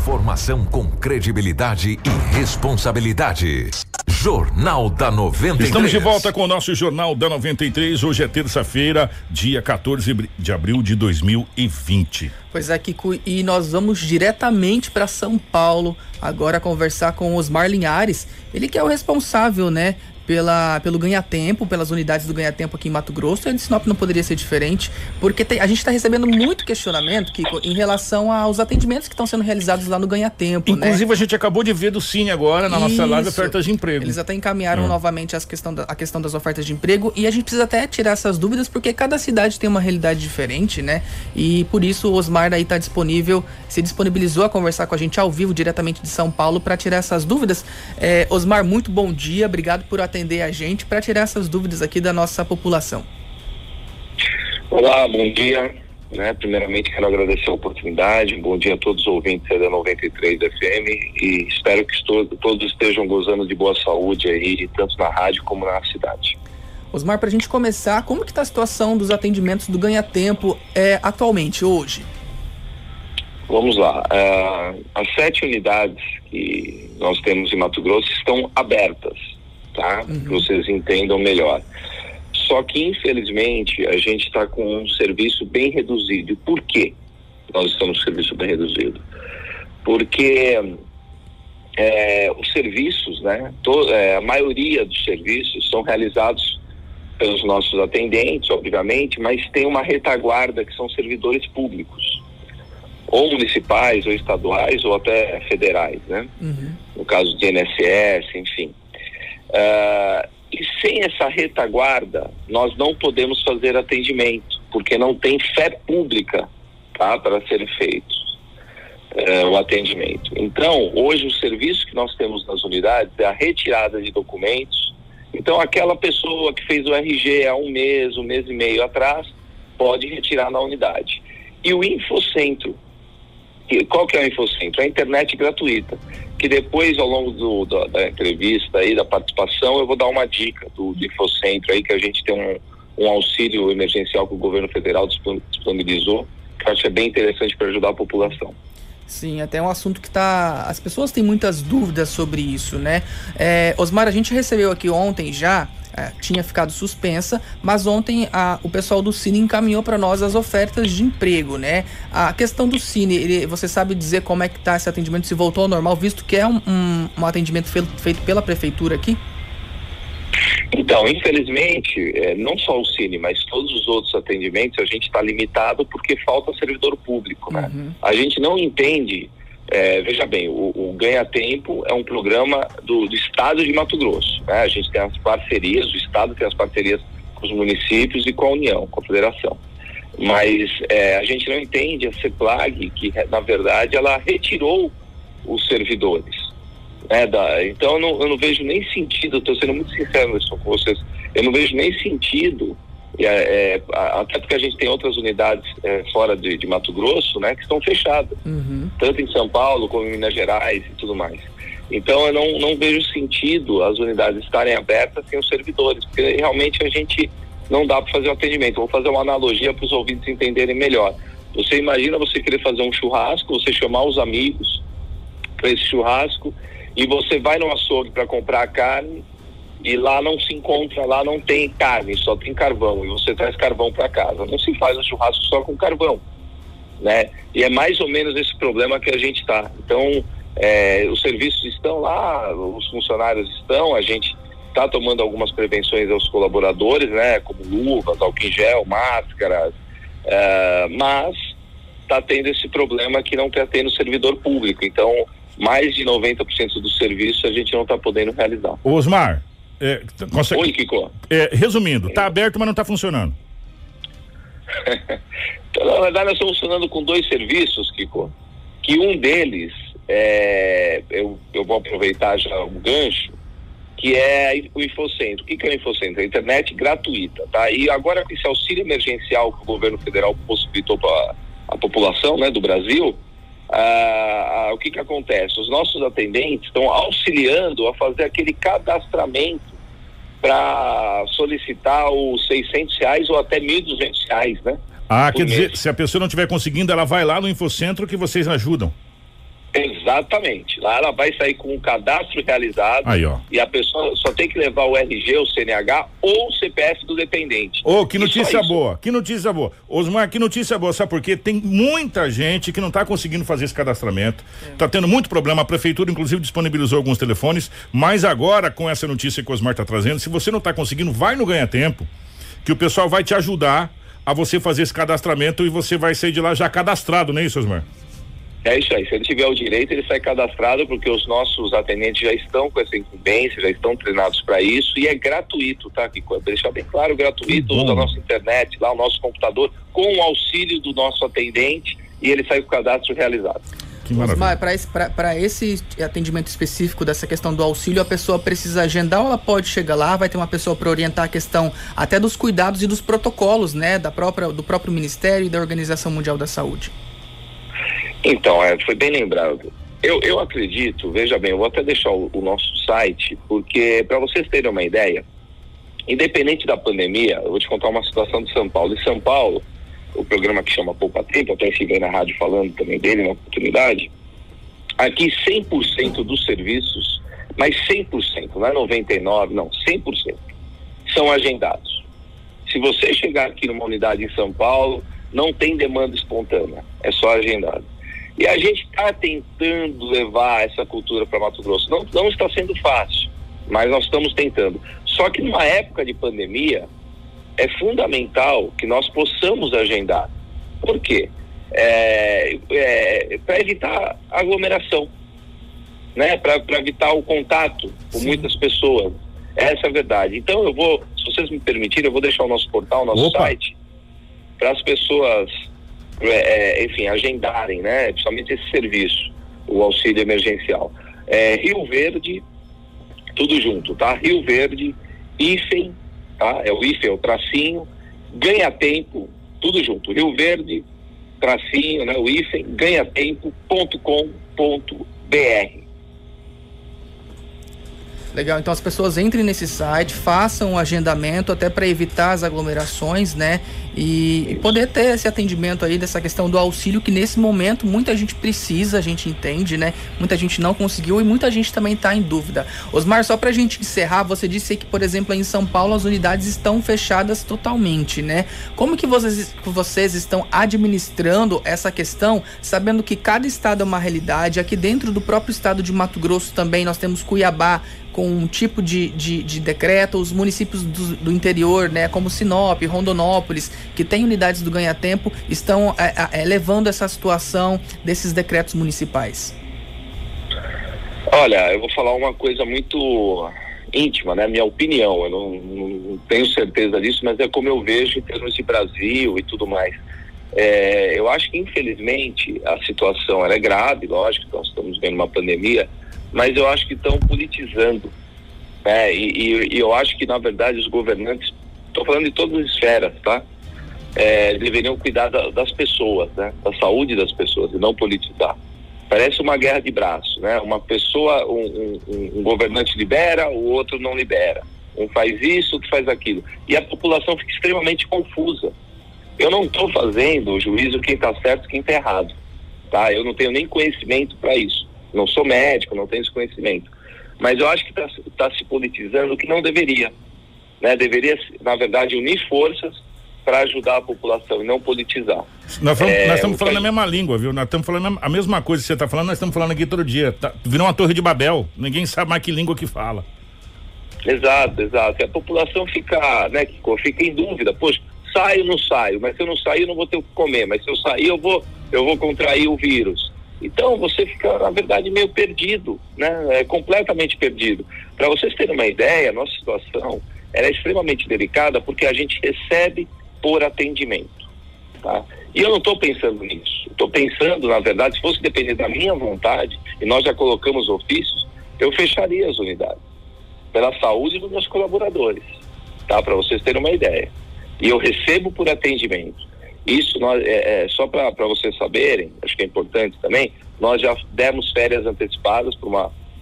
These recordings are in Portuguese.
Informação com credibilidade e responsabilidade. Jornal da 93. Estamos de volta com o nosso Jornal da 93. Hoje é terça-feira, dia 14 de abril de 2020. Pois é, Kiko, e nós vamos diretamente para São Paulo agora conversar com Osmar Linhares. Ele que é o responsável, né, pela, pelo ganha-tempo, pelas unidades do ganha-tempo aqui em Mato Grosso, e a de Sinop não poderia ser diferente, porque tem, a gente está recebendo muito questionamento, Kiko, em relação aos atendimentos que estão sendo realizados lá no ganha-tempo. Né? Inclusive, né? a gente acabou de ver do Cine agora, na Isso. nossa live, ofertas de emprego. Eles até encaminharam hum. novamente as questão da, a questão das ofertas de emprego, e a gente precisa até tirar essas dúvidas, porque cada cidade tem uma realidade diferente, né? E por isso o Osmar aí está disponível, se disponibilizou a conversar com a gente ao vivo, diretamente de São Paulo, para tirar essas dúvidas. É, Osmar, muito bom dia, obrigado por atender atender a gente para tirar essas dúvidas aqui da nossa população. Olá, bom dia. Né, primeiramente quero agradecer a oportunidade, bom dia a todos os ouvintes da 93 FM e espero que todos estejam gozando de boa saúde aí, tanto na rádio como na cidade. Osmar, para a gente começar, como que está a situação dos atendimentos do Ganha Tempo é, atualmente, hoje? Vamos lá. Uh, as sete unidades que nós temos em Mato Grosso estão abertas tá? Uhum. Vocês entendam melhor. Só que, infelizmente, a gente está com um serviço bem reduzido. Por quê nós estamos com serviço bem reduzido? Porque é, os serviços, né, to, é, a maioria dos serviços são realizados pelos nossos atendentes, obviamente, mas tem uma retaguarda que são servidores públicos, ou municipais, ou estaduais, ou até federais, né? Uhum. No caso do INSS, enfim. Uh, e sem essa retaguarda, nós não podemos fazer atendimento, porque não tem fé pública tá, para ser feito uh, o atendimento. Então, hoje, o serviço que nós temos nas unidades é a retirada de documentos. Então, aquela pessoa que fez o RG há um mês, um mês e meio atrás, pode retirar na unidade. E o Infocentro, qual que é o Infocentro? É a internet gratuita que depois, ao longo do, da, da, entrevista aí, da participação, eu vou dar uma dica do, do Infocentro aí, que a gente tem um, um auxílio emergencial que o governo federal disponibilizou, que eu acho que é bem interessante para ajudar a população. Sim, até um assunto que tá. As pessoas têm muitas dúvidas sobre isso, né? É, Osmar, a gente recebeu aqui ontem já é, tinha ficado suspensa, mas ontem a, o pessoal do Cine encaminhou para nós as ofertas de emprego, né? A questão do Cine, ele, você sabe dizer como é que tá esse atendimento, se voltou ao normal, visto que é um, um, um atendimento feito, feito pela prefeitura aqui? Então, infelizmente, é, não só o Cine, mas todos os outros atendimentos, a gente está limitado porque falta servidor público, né? Uhum. A gente não entende é, veja bem, o, o, Ganha Tempo é um programa do, do Estado de Mato Grosso. Né? A gente tem as parcerias, o Estado tem as parcerias com os municípios e com a União, com a Federação. Mas é, a gente não entende a CEPLAG, que na verdade ela retirou os servidores. Né, da, então eu não, eu não, vejo nem sentido, estou sendo muito sincero com vocês, eu não vejo nem sentido é, é, até porque a gente tem outras unidades é, fora de, de, Mato Grosso, né, que estão fechadas, uhum. tanto em São Paulo como em Minas Gerais e tudo mais. Então eu não, não vejo sentido as unidades estarem abertas sem os servidores, porque realmente a gente não dá para fazer o atendimento. Vou fazer uma analogia para os ouvintes entenderem melhor. Você imagina você querer fazer um churrasco, você chamar os amigos para esse churrasco e você vai no açougue para comprar a carne e lá não se encontra, lá não tem carne, só tem carvão, e você traz carvão para casa. Não se faz o churrasco só com carvão, né? E é mais ou menos esse problema que a gente está. Então, é, os serviços estão lá, os funcionários estão, a gente está tomando algumas prevenções aos colaboradores, né? Como luvas, álcool em gel, máscaras, é, mas está tendo esse problema que não está tendo servidor público. Então, mais de 90% do serviço a gente não está podendo realizar. Osmar, é, consegue... Oi, Kiko. É, resumindo, está aberto, mas não está funcionando. então, na verdade, nós estamos funcionando com dois serviços, Kiko. Que um deles, é, eu, eu vou aproveitar já o gancho, que é o Infocentro. O que, que é o Infocentro? A internet gratuita, tá? E agora com esse auxílio emergencial que o governo federal possibilitou para a população né, do Brasil, ah, ah, o que, que acontece? Os nossos atendentes estão auxiliando a fazer aquele cadastramento para solicitar os 600 reais ou até 1.200 reais, né? Ah, quer mês. dizer, se a pessoa não estiver conseguindo, ela vai lá no Infocentro que vocês ajudam. Exatamente. Lá ela vai sair com um cadastro realizado Aí, ó. e a pessoa só tem que levar o RG, o CNH ou o CPF do dependente. Ô, que E só notícia boa, que notícia boa. Osmar, que notícia boa, sabe por quê? Tem muita gente que não está conseguindo fazer esse cadastramento, tá tendo muito problema, a prefeitura inclusive disponibilizou alguns telefones, mas agora com essa notícia que o Osmar está trazendo, se você não está conseguindo, vai no Ganha Tempo, que o pessoal vai te ajudar a você fazer esse cadastramento e você vai sair de lá já cadastrado, não é isso, Osmar? É isso aí. Se ele tiver o direito, ele sai cadastrado, porque os nossos atendentes já estão com essa incumbência, já estão treinados para isso e é gratuito, tá, Kiko? Pra deixar bem claro, gratuito, usa a nossa internet, lá o nosso computador, com o auxílio do nosso atendente e ele sai com o cadastro realizado. Que maravilha. Osmar, para esse atendimento específico dessa questão do auxílio, a pessoa precisa agendar ou ela pode chegar lá, vai ter uma pessoa para orientar a questão até dos cuidados e dos protocolos, né, da própria, do próprio Ministério e da Organização Mundial da Saúde. Então, é, foi bem lembrado. Eu, eu acredito, veja bem, eu vou até deixar o, o nosso site, porque para vocês terem uma ideia, independente da pandemia, eu vou te contar uma situação de São Paulo. Em São Paulo, o programa que chama Poupa Tempo, até estive na rádio falando também dele na oportunidade, aqui 100% dos serviços, mas 100%, não é 99%, não, 100% são agendados. Se você chegar aqui numa unidade em São Paulo, não tem demanda espontânea, é só agendado. E a gente está tentando levar essa cultura para Mato Grosso. Não, não está sendo fácil, mas nós estamos tentando. Só que numa época de pandemia, é fundamental que nós possamos agendar. Por quê? É, para evitar aglomeração, né? Para evitar o contato com Sim. muitas pessoas. Essa é a verdade. Então eu vou, se vocês me permitirem, eu vou deixar o nosso portal, o nosso Opa. site, para as pessoas, é, é, enfim, agendarem, né? Principalmente esse serviço, o auxílio emergencial. É, Rio Verde, tudo junto, tá? Rio Verde, IFEM, tá? É o IFEM, é o tracinho, ganha tempo, tudo junto. Rio Verde, tracinho, né? O IFEM, ganhatempo.com.br. Legal, então as pessoas entrem nesse site, façam o agendamento até para evitar as aglomerações, né? E, poder ter esse atendimento aí dessa questão do auxílio que nesse momento muita gente precisa, a gente entende, né? Muita gente não conseguiu e muita gente também está em dúvida. Osmar, só pra gente encerrar, você disse que, por exemplo, em São Paulo as unidades estão fechadas totalmente, né? Como que vocês, vocês estão administrando essa questão, sabendo que cada estado é uma realidade, aqui dentro do próprio estado de Mato Grosso também nós temos Cuiabá com um tipo de, de, de decreto, os municípios do, do interior, né, como Sinop, Rondonópolis, que tem unidades do ganha-tempo, estão é, é, levando essa situação desses decretos municipais? Olha, eu vou falar uma coisa muito íntima, né? Minha opinião, eu não, não tenho certeza disso, mas é como eu vejo em termos de Brasil e tudo mais. É, eu acho que infelizmente a situação é grave, lógico, nós estamos vendo uma pandemia, mas eu acho que estão politizando, né? E, e, e eu acho que na verdade os governantes, estou falando de todas as esferas, tá? É, deveriam cuidar da, das pessoas, né? Da saúde das pessoas e não politizar. Parece uma guerra de braços, né? Uma pessoa, um, um, um governante libera, o outro não libera. Um faz isso, outro faz aquilo. E a população fica extremamente confusa. Eu não estou fazendo o juízo quem está certo quem está errado, tá? Eu não tenho nem conhecimento para isso. Não sou médico, não tenho esse conhecimento. Mas eu acho que está tá se politizando o que não deveria. Né? Deveria, na verdade, unir forças para ajudar a população e não politizar. Nós, É, nós estamos falando a mesma língua, viu? Nós estamos falando a mesma coisa que você está falando, nós estamos falando aqui todo dia. Tá, virou uma torre de Babel. Ninguém sabe mais que língua que fala. Exato, exato. E a população fica, né, fica em dúvida. Poxa, saio ou não saio? Mas se eu não sair, eu não vou ter o que comer. Mas se eu sair, eu vou, eu vou contrair o vírus. Então você fica, na verdade, meio perdido, né? É completamente perdido. Para vocês terem uma ideia, a nossa situação é extremamente delicada porque a gente recebe por atendimento. Tá? E eu não estou pensando nisso. Estou pensando, na verdade, se fosse depender da minha vontade, e nós já colocamos ofícios, eu fecharia as unidades. Pela saúde dos meus colaboradores. Tá? Para vocês terem uma ideia. E eu recebo por atendimento. Isso nós, é, é, só para vocês saberem, acho que é importante também, nós já demos férias antecipadas para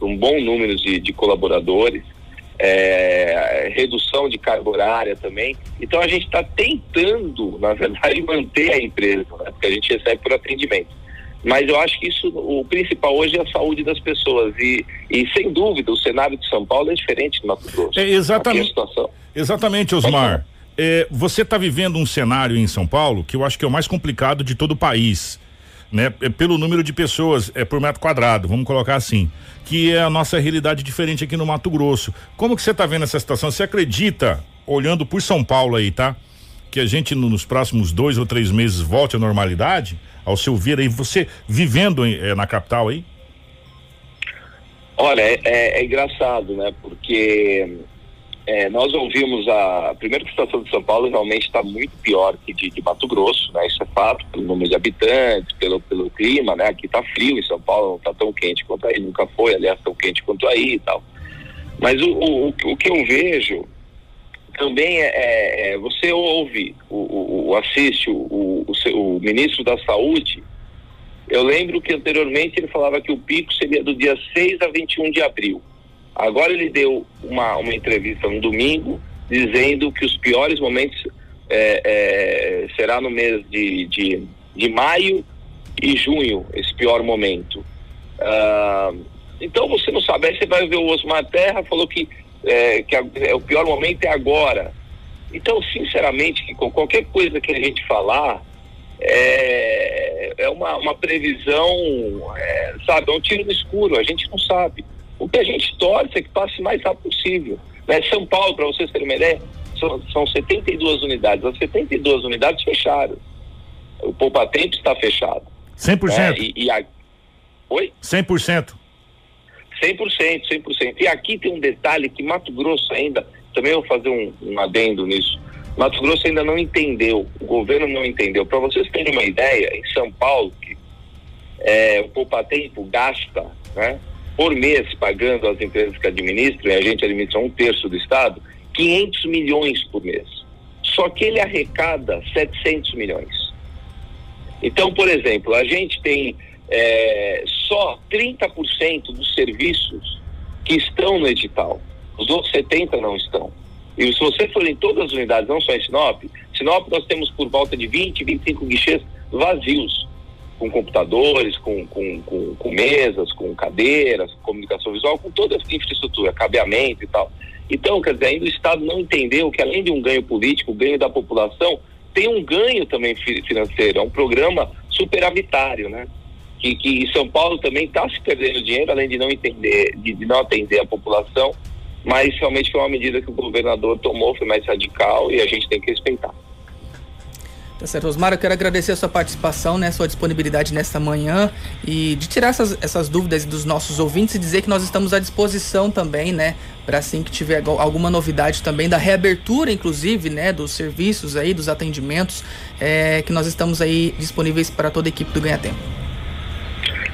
um bom número de, de colaboradores, é, redução de carga horária também. Então a gente está tentando, na verdade, manter a empresa, né? porque a gente recebe por atendimento. Mas eu acho que isso, o principal hoje é a saúde das pessoas. E, e sem dúvida, o cenário de São Paulo é diferente do Mato Grosso. É, exatamente. Exatamente, Osmar. É, você está vivendo um cenário em São Paulo que eu acho que é o mais complicado de todo o país. Né, é pelo número de pessoas é por metro quadrado, vamos colocar assim, que é a nossa realidade diferente aqui no Mato Grosso. Como que você está vendo essa situação? Você acredita, olhando por São Paulo aí, tá? Que a gente nos próximos dois ou três meses volte à normalidade? Ao seu ver aí, você vivendo é, na capital aí? Olha, é, é engraçado, né? Porque é, nós ouvimos a. Primeiro que a situação de São Paulo realmente está muito pior que de, de, Mato Grosso, né? Isso é fato, pelo número de habitantes, pelo, pelo clima, né? Aqui está frio em São Paulo, não está tão quente quanto aí, nunca foi, aliás, tão quente quanto aí e tal. Mas o, o, o que eu vejo também é, é, é você ouve, o, o assiste o, o ministro da Saúde. Eu lembro que anteriormente ele falava que o pico seria do dia 6 a 21 de abril. Agora ele deu uma, uma entrevista no domingo dizendo que os piores momentos é, é, será no mês de, de, de maio e junho, esse pior momento. Uh, então você não sabe, você vai ver o Osmar Terra, falou que, é, que a, é, o pior momento é agora. Então, sinceramente, que qualquer coisa que a gente falar, é, é uma, uma previsão, é, sabe, é um tiro no escuro, a gente não sabe. O que a gente torce é que passe mais rápido possível. Né? São Paulo, para vocês terem uma ideia, são, são 72 unidades. As 72 unidades fecharam. O Poupa Tempo está fechado. 100%? Né? E, e a... Oi? 100%. 100%, 100%. E aqui tem um detalhe que Mato Grosso ainda, também vou fazer um, um adendo nisso. Mato Grosso ainda não entendeu, o governo não entendeu. Para vocês terem uma ideia, em São Paulo, que, é, o Poupa Tempo gasta, né? Por mês, pagando as empresas que administram, e a gente administra um terço do Estado, 500 milhões por mês. Só que ele arrecada 700 milhões. Então, por exemplo, a gente tem é, só 30% dos serviços que estão no edital. Os outros 70% não estão. E se você for em todas as unidades, não só em Sinop, Sinop nós temos por volta de 20, 25 guichês vazios com computadores, com, com, com, com, mesas, com cadeiras, comunicação visual, com toda a infraestrutura, cabeamento e tal. Então, quer dizer, ainda o Estado não entendeu que além de um ganho político, o ganho da população, tem um ganho também financeiro, é um programa superavitário, né? Que, que São Paulo também está se perdendo dinheiro, além de não entender, de, de não atender a população, mas realmente foi uma medida que o governador tomou, foi mais radical e a gente tem que respeitar. Tá certo, Osmar, eu quero agradecer a sua participação, né, sua disponibilidade nesta manhã e de tirar essas, essas dúvidas dos nossos ouvintes e dizer que nós estamos à disposição também, né, para assim que tiver alguma novidade também da reabertura, inclusive, né, dos serviços aí, dos atendimentos, é, que nós estamos aí disponíveis para toda a equipe do Ganha Tempo.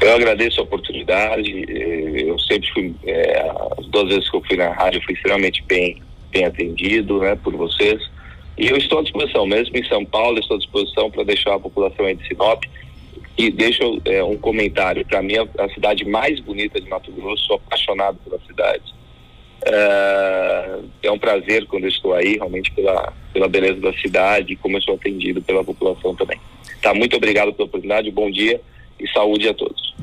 Eu agradeço a oportunidade, eh, eu sempre fui, é, as duas vezes que eu fui na rádio, fui extremamente bem, bem atendido, né, por vocês e eu estou à disposição, mesmo em São Paulo, estou à disposição para deixar a população aí de Sinop e deixo é, um comentário. Para mim, a, cidade mais bonita de Mato Grosso, sou apaixonado pela cidade. É, é um prazer quando estou aí, realmente pela, pela beleza da cidade e como eu sou atendido pela população também. Tá, muito obrigado pela oportunidade, bom dia e saúde a todos.